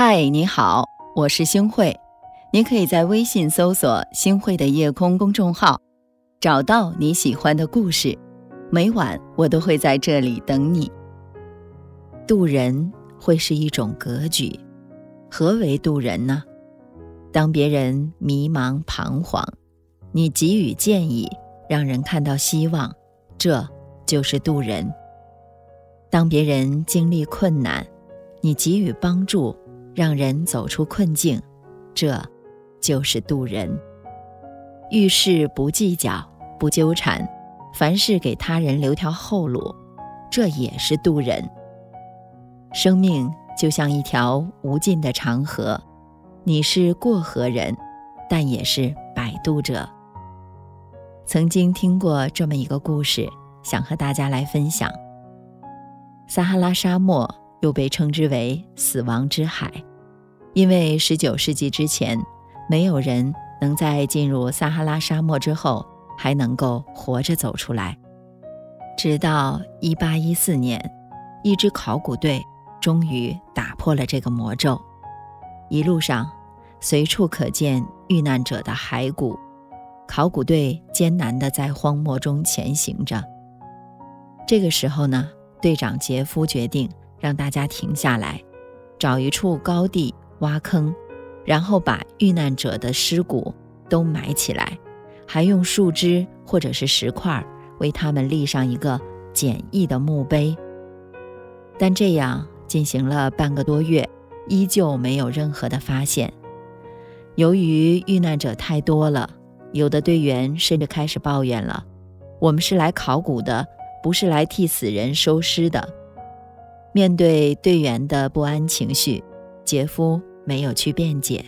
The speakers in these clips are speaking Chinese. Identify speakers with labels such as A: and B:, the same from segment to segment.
A: 嗨，你好，我是星慧。你可以在微信搜索“星慧的夜空”公众号，找到你喜欢的故事。每晚我都会在这里等你。渡人会是一种格局。何为渡人呢？当别人迷茫彷徨，你给予建议，让人看到希望，这就是渡人。当别人经历困难，你给予帮助。让人走出困境，这就是渡人。遇事不计较，不纠缠，凡事给他人留条后路，这也是渡人。生命就像一条无尽的长河，你是过河人，但也是摆渡者。曾经听过这么一个故事，想和大家来分享。撒哈拉沙漠又被称之为“死亡之海”。因为十九世纪之前，没有人能在进入撒哈拉沙漠之后还能够活着走出来。直到一八一四年，一支考古队终于打破了这个魔咒。一路上，随处可见遇难者的骸骨。考古队艰难地在荒漠中前行着。这个时候呢，队长杰夫决定让大家停下来，找一处高地。挖坑，然后把遇难者的尸骨都埋起来，还用树枝或者是石块为他们立上一个简易的墓碑。但这样进行了半个多月，依旧没有任何的发现。由于遇难者太多了，有的队员甚至开始抱怨了：“我们是来考古的，不是来替死人收尸的。”面对队员的不安情绪，杰夫。没有去辩解，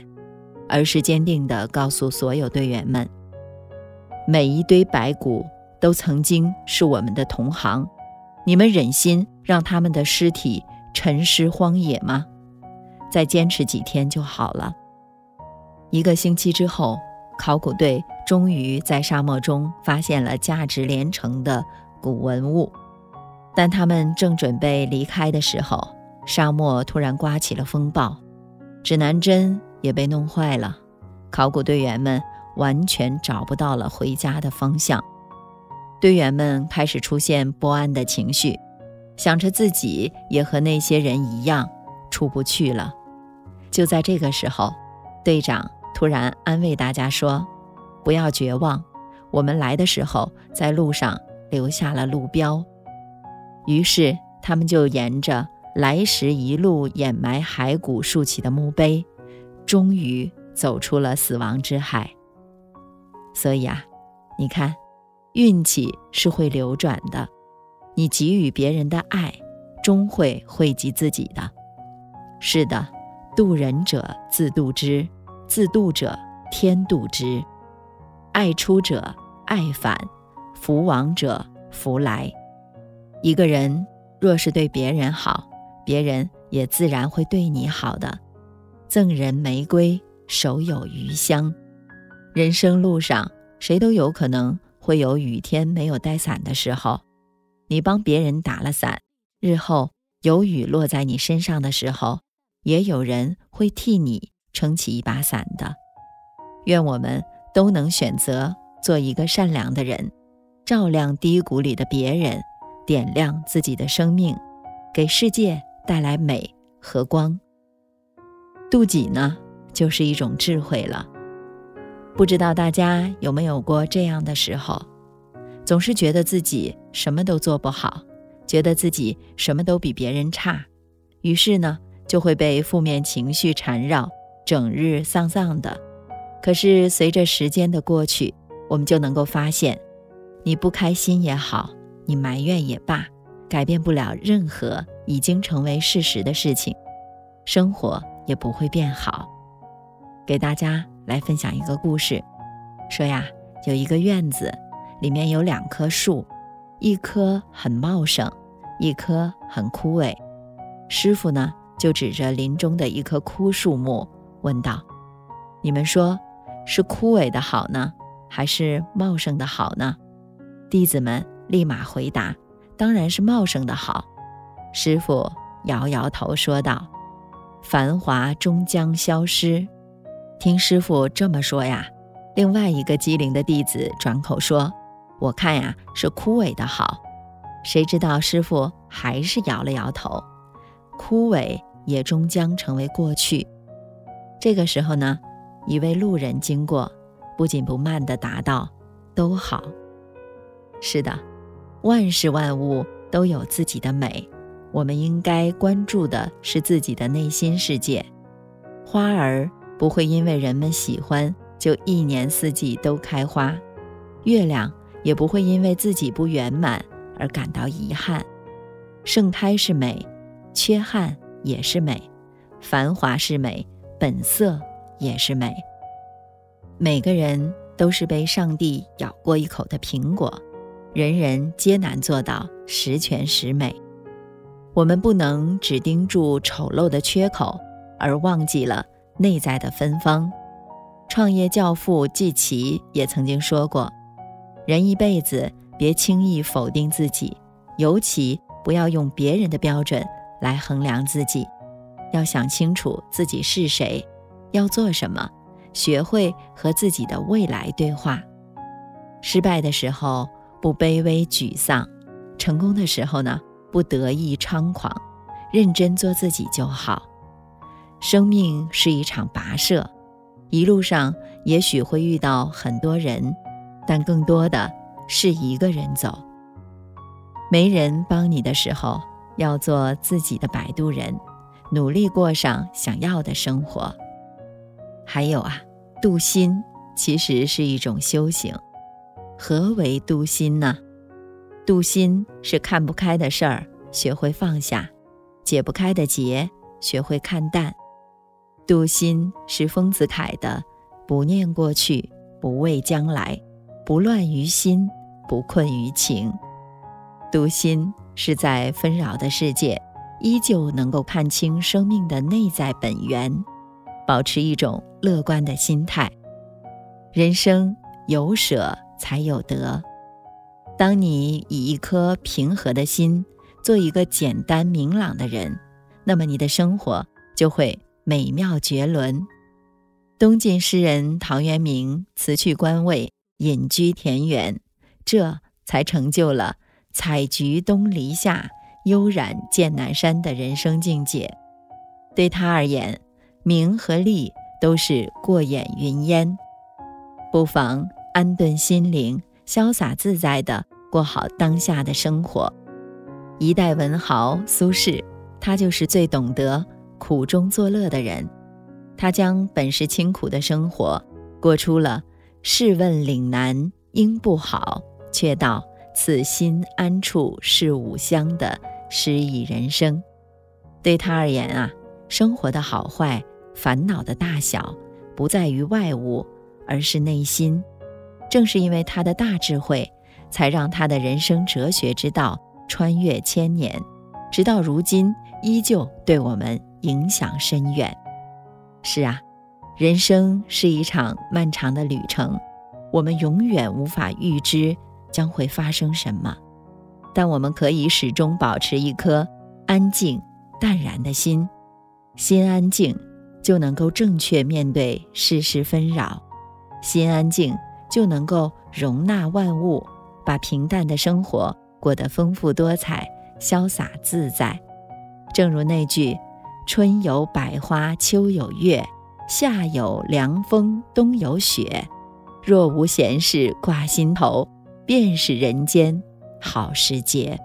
A: 而是坚定地告诉所有队员们：每一堆白骨都曾经是我们的同行，你们忍心让他们的尸体沉尸荒野吗？再坚持几天就好了。一个星期之后，考古队终于在沙漠中发现了价值连城的古文物，但他们正准备离开的时候，沙漠突然刮起了风暴。指南针也被弄坏了，考古队员们完全找不到了回家的方向。队员们开始出现不安的情绪，想着自己也和那些人一样出不去了。就在这个时候，队长突然安慰大家说：“不要绝望，我们来的时候在路上留下了路标。”于是他们就沿着。来时一路掩埋骸骨竖起的墓碑，终于走出了死亡之海。所以啊，你看，运气是会流转的，你给予别人的爱，终会惠及自己的。是的，渡人者自渡之，自渡者天渡之。爱出者爱返，福往者福来。一个人若是对别人好，别人也自然会对你好的。赠人玫瑰，手有余香。人生路上，谁都有可能会有雨天没有带伞的时候。你帮别人打了伞，日后有雨落在你身上的时候，也有人会替你撑起一把伞的。愿我们都能选择做一个善良的人，照亮低谷里的别人，点亮自己的生命，给世界。带来美和光。妒己呢，就是一种智慧了。不知道大家有没有过这样的时候，总是觉得自己什么都做不好，觉得自己什么都比别人差，于是呢，就会被负面情绪缠绕，整日丧丧的。可是随着时间的过去，我们就能够发现，你不开心也好，你埋怨也罢。改变不了任何已经成为事实的事情，生活也不会变好。给大家来分享一个故事，说呀，有一个院子，里面有两棵树，一棵很茂盛，一棵很枯萎。师傅呢，就指着林中的一棵枯树木，问道：“你们说，是枯萎的好呢，还是茂盛的好呢？”弟子们立马回答。当然是茂盛的好，师傅摇摇头说道：“繁华终将消失。听师傅这么说呀，另外一个机灵的弟子转口说：“我看呀，是枯萎的好。”谁知道师傅还是摇了摇头，枯萎也终将成为过去。这个时候呢，一位路人经过，不紧不慢地答道：“都好。”是的，万事万物都有自己的美，我们应该关注的是自己的内心世界。花儿不会因为人们喜欢就一年四季都开花，月亮也不会因为自己不圆满。而感到遗憾，盛开是美，缺憾也是美，繁华是美，本色也是美。每个人都是被上帝咬过一口的苹果，人人皆难做到十全十美。我们不能只盯住丑陋的缺口，而忘记了内在的芬芳。创业教父季琦也曾经说过：“人一辈子。”别轻易否定自己，尤其不要用别人的标准来衡量自己。要想清楚自己是谁，要做什么，学会和自己的未来对话。失败的时候不卑微沮丧，成功的时候呢不得意猖狂，认真做自己就好。生命是一场跋涉，一路上也许会遇到很多人，但更多的。是一个人走，没人帮你的时候，要做自己的摆渡人，努力过上想要的生活。还有啊，渡心其实是一种修行。何为渡心呢？渡心是看不开的事儿，学会放下；解不开的结，学会看淡。渡心是丰子恺的“不念过去，不畏将来，不乱于心”。不困于情，读心是在纷扰的世界，依旧能够看清生命的内在本源，保持一种乐观的心态。人生有舍才有得。当你以一颗平和的心，做一个简单明朗的人，那么你的生活就会美妙绝伦。东晋诗人陶渊明辞去官位，隐居田园。这才成就了“采菊东篱下，悠然见南山”的人生境界。对他而言，名和利都是过眼云烟，不妨安顿心灵，潇洒自在地过好当下的生活。一代文豪苏轼，他就是最懂得苦中作乐的人。他将本是清苦的生活，过出了“试问岭南应不好”。却道此心安处是吾乡的诗意人生。对他而言啊，生活的好坏、烦恼的大小，不在于外物，而是内心。正是因为他的大智慧，才让他的人生哲学之道穿越千年，直到如今依旧对我们影响深远。是啊，人生是一场漫长的旅程，我们永远无法预知。将会发生什么？但我们可以始终保持一颗安静、淡然的心。心安静，就能够正确面对世事纷扰；心安静，就能够容纳万物，把平淡的生活过得丰富多彩、潇洒自在。正如那句：“春有百花，秋有月，夏有凉风，冬有雪。若无闲事挂心头。”便是人间好时节。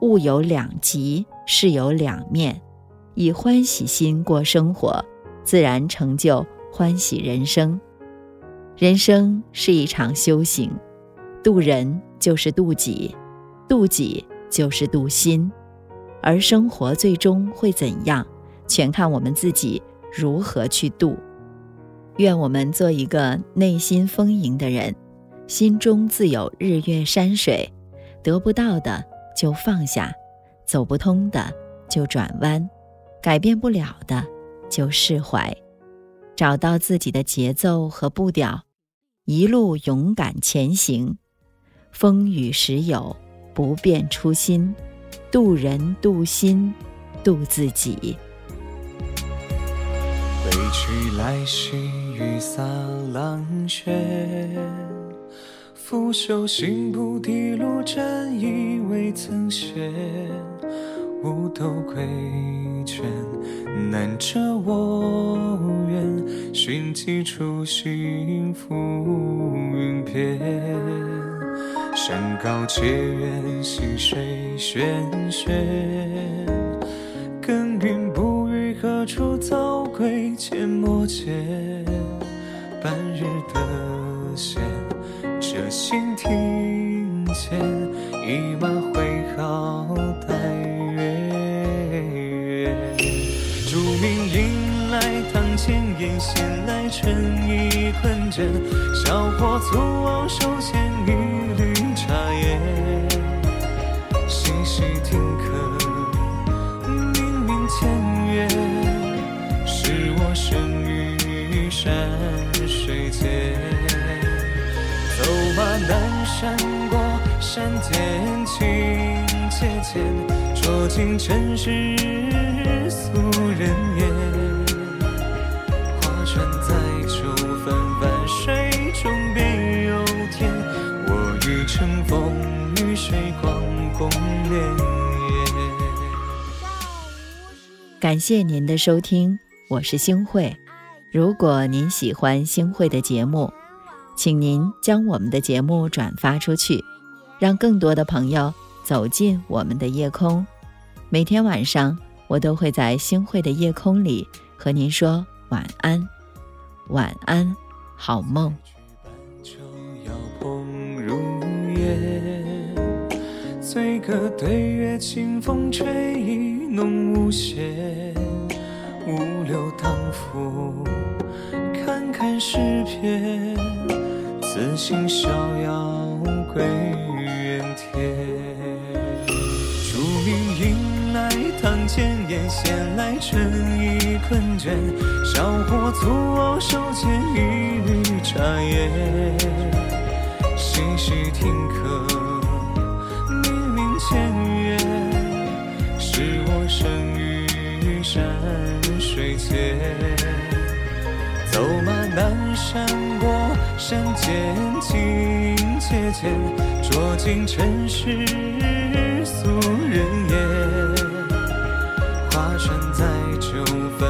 A: 物有两极，事有两面。以欢喜心过生活，自然成就欢喜人生。人生是一场修行，渡人就是渡己，渡己就是渡心。而生活最终会怎样，全看我们自己如何去渡。愿我们做一个内心丰盈的人。心中自有日月山水，得不到的就放下，走不通的就转弯，改变不了的就释怀，找到自己的节奏和步调，一路勇敢前行。风雨时有，不变初心，渡人渡心，渡自己。
B: 去来兮，雨洒狼血。拂袖行不滴路，沾衣未曾歇。五斗归卷，难遮我愿。寻几处心浮云边。山高且远，溪水喧喧。耕耘不语何处早归？阡陌间，半日得闲。这心庭前，一马挥毫待月。竹名迎来堂前燕，闲来春意困倦。小火粗往手山间情切切，酌尽尘世俗人言。划船载酒，泛泛水中别有天。我欲乘风与水，广共潋滟。
A: 感谢您的收听，我是星慧。如果您喜欢星慧的节目，请您将我们的节目转发出去，让更多的朋友走进我们的夜空。每天晚上，我都会在星慧的夜空里和您说晚安，晚安，好梦。
B: 酒摇捧如烟，醉歌对月，清风吹意浓无限。五柳当扶，看看诗篇，此心逍遥归天。竹名迎来堂前燕，闲来春意困倦。小火粗往手牵一缕茶叶，细细听客，明明前月，是我生于山水间。走马南山过，山间清且浅，酌尽尘世俗人言。划船载酒，泛